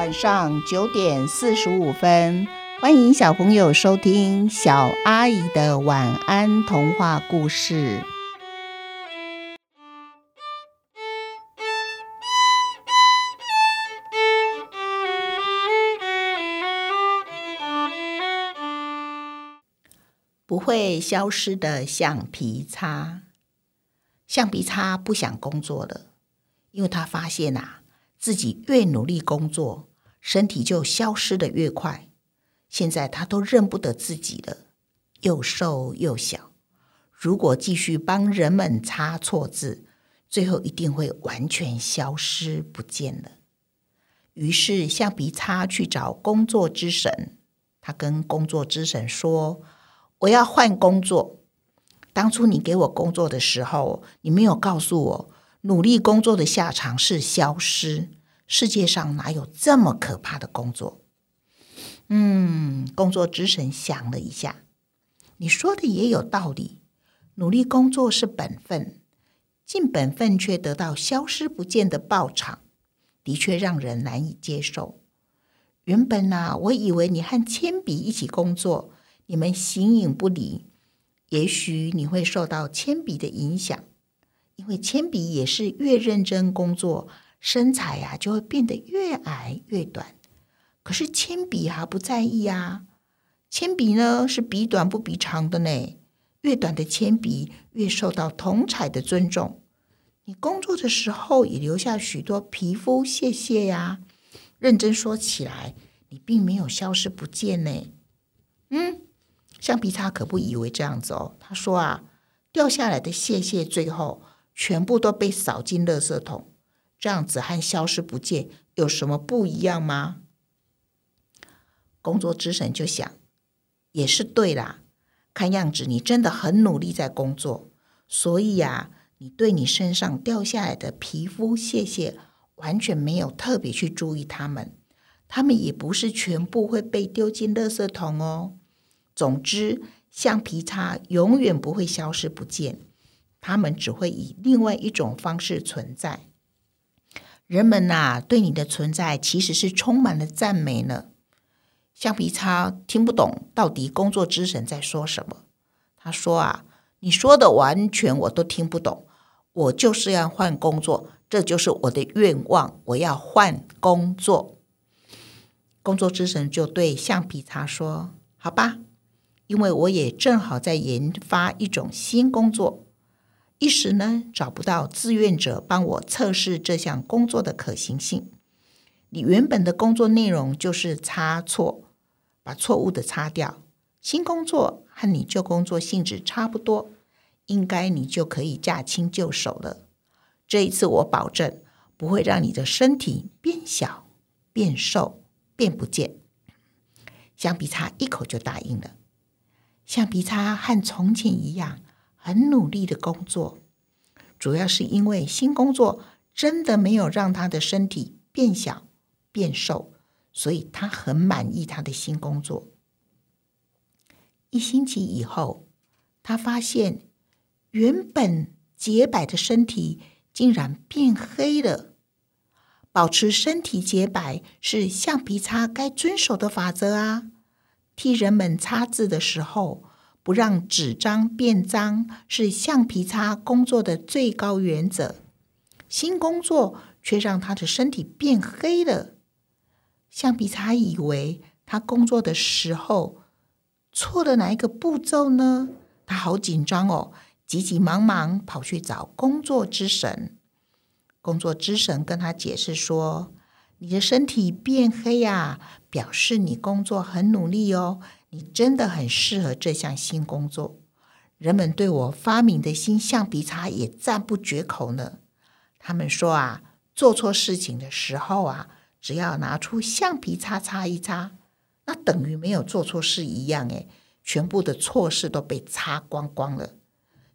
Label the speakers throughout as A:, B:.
A: 晚上九点四十五分，欢迎小朋友收听小阿姨的晚安童话故事。不会消失的橡皮擦，橡皮擦不想工作了，因为他发现啊，自己越努力工作，身体就消失的越快。现在他都认不得自己了，又瘦又小。如果继续帮人们擦错字，最后一定会完全消失不见了。于是橡皮擦去找工作之神，他跟工作之神说。我要换工作。当初你给我工作的时候，你没有告诉我，努力工作的下场是消失。世界上哪有这么可怕的工作？嗯，工作之神想了一下，你说的也有道理。努力工作是本分，尽本分却得到消失不见的报偿，的确让人难以接受。原本呢，我以为你和铅笔一起工作。你们形影不离，也许你会受到铅笔的影响，因为铅笔也是越认真工作，身材呀就会变得越矮越短。可是铅笔还不在意啊，铅笔呢是笔短不笔长的呢，越短的铅笔越受到同彩的尊重。你工作的时候也留下许多皮肤屑屑呀，认真说起来，你并没有消失不见呢。嗯。橡皮擦可不以为这样子哦。他说啊，掉下来的屑屑最后全部都被扫进垃圾桶，这样子和消失不见有什么不一样吗？工作之神就想，也是对啦。看样子你真的很努力在工作，所以呀，你对你身上掉下来的皮肤屑屑完全没有特别去注意它们，它们也不是全部会被丢进垃圾桶哦。总之，橡皮擦永远不会消失不见，它们只会以另外一种方式存在。人们呐，对你的存在其实是充满了赞美呢。橡皮擦听不懂到底工作之神在说什么。他说啊，你说的完全我都听不懂。我就是要换工作，这就是我的愿望。我要换工作。工作之神就对橡皮擦说：“好吧。”因为我也正好在研发一种新工作，一时呢找不到志愿者帮我测试这项工作的可行性。你原本的工作内容就是擦错，把错误的擦掉。新工作和你旧工作性质差不多，应该你就可以驾轻就熟了。这一次我保证不会让你的身体变小、变瘦、变不见。橡皮擦一口就答应了。橡皮擦和从前一样很努力的工作，主要是因为新工作真的没有让他的身体变小变瘦，所以他很满意他的新工作。一星期以后，他发现原本洁白的身体竟然变黑了。保持身体洁白是橡皮擦该遵守的法则啊。替人们擦字的时候，不让纸张变脏，是橡皮擦工作的最高原则。新工作却让他的身体变黑了。橡皮擦以为他工作的时候错了哪一个步骤呢？他好紧张哦，急急忙忙跑去找工作之神。工作之神跟他解释说。你的身体变黑呀，表示你工作很努力哦。你真的很适合这项新工作。人们对我发明的新橡皮擦也赞不绝口呢。他们说啊，做错事情的时候啊，只要拿出橡皮擦擦一擦，那等于没有做错事一样。诶，全部的错事都被擦光光了。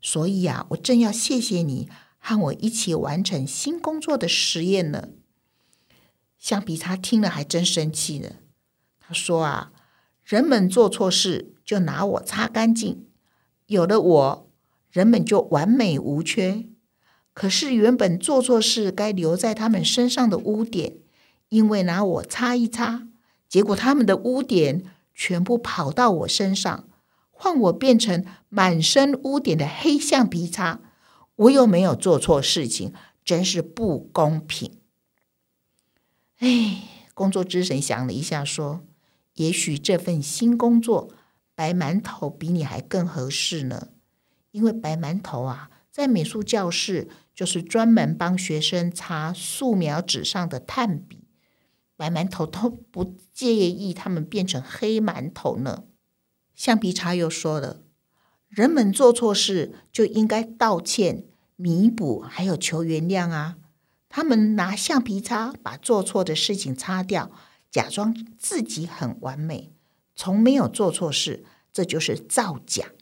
A: 所以啊，我正要谢谢你和我一起完成新工作的实验呢。橡皮擦听了还真生气呢。他说：“啊，人们做错事就拿我擦干净，有了我，人们就完美无缺。可是原本做错事该留在他们身上的污点，因为拿我擦一擦，结果他们的污点全部跑到我身上，换我变成满身污点的黑橡皮擦。我又没有做错事情，真是不公平。哎，工作之神想了一下，说：“也许这份新工作，白馒头比你还更合适呢。因为白馒头啊，在美术教室就是专门帮学生擦素描纸上的炭笔，白馒头都不介意他们变成黑馒头呢。”橡皮擦又说了：“人们做错事就应该道歉、弥补，还有求原谅啊。”他们拿橡皮擦把做错的事情擦掉，假装自己很完美，从没有做错事，这就是造假。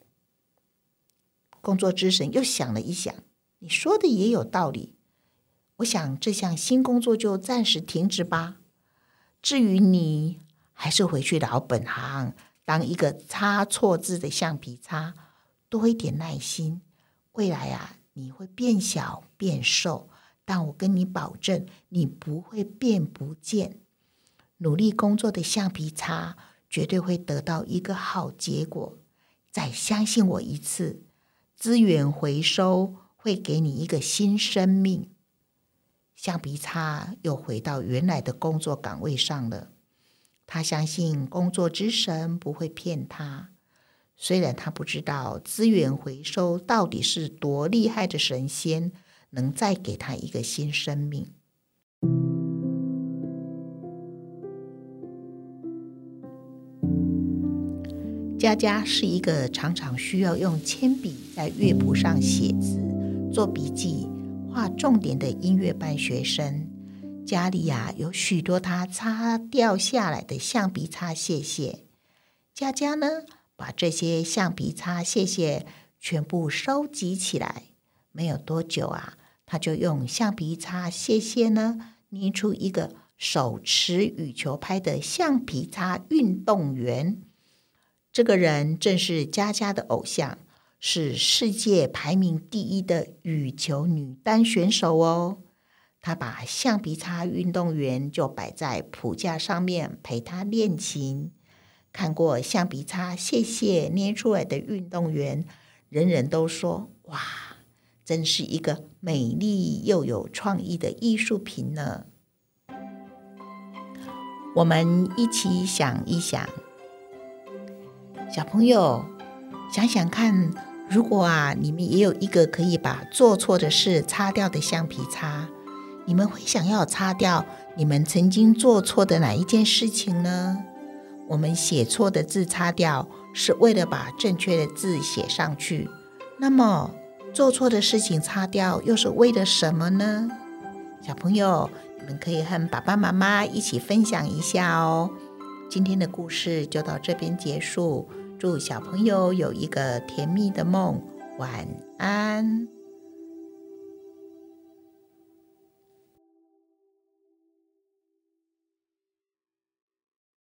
A: 工作之神又想了一想，你说的也有道理。我想这项新工作就暂时停止吧。至于你，还是回去老本行，当一个擦错字的橡皮擦，多一点耐心。未来啊，你会变小变瘦。但我跟你保证，你不会变不见。努力工作的橡皮擦绝对会得到一个好结果。再相信我一次，资源回收会给你一个新生命。橡皮擦又回到原来的工作岗位上了。他相信工作之神不会骗他，虽然他不知道资源回收到底是多厉害的神仙。能再给他一个新生命。佳佳是一个常常需要用铅笔在乐谱上写字、做笔记、画重点的音乐班学生。家里呀有许多他擦掉下来的橡皮擦屑屑。佳佳呢，把这些橡皮擦屑屑全部收集起来。没有多久啊。他就用橡皮擦屑屑呢，捏出一个手持羽球拍的橡皮擦运动员。这个人正是佳佳的偶像，是世界排名第一的羽球女单选手哦。他把橡皮擦运动员就摆在谱架上面陪他练琴。看过橡皮擦谢谢捏出来的运动员，人人都说：“哇！”真是一个美丽又有创意的艺术品呢。我们一起想一想，小朋友想想看，如果啊，你们也有一个可以把做错的事擦掉的橡皮擦，你们会想要擦掉你们曾经做错的哪一件事情呢？我们写错的字擦掉，是为了把正确的字写上去。那么。做错的事情擦掉，又是为了什么呢？小朋友，你们可以和爸爸妈妈一起分享一下哦。今天的故事就到这边结束，祝小朋友有一个甜蜜的梦，晚安。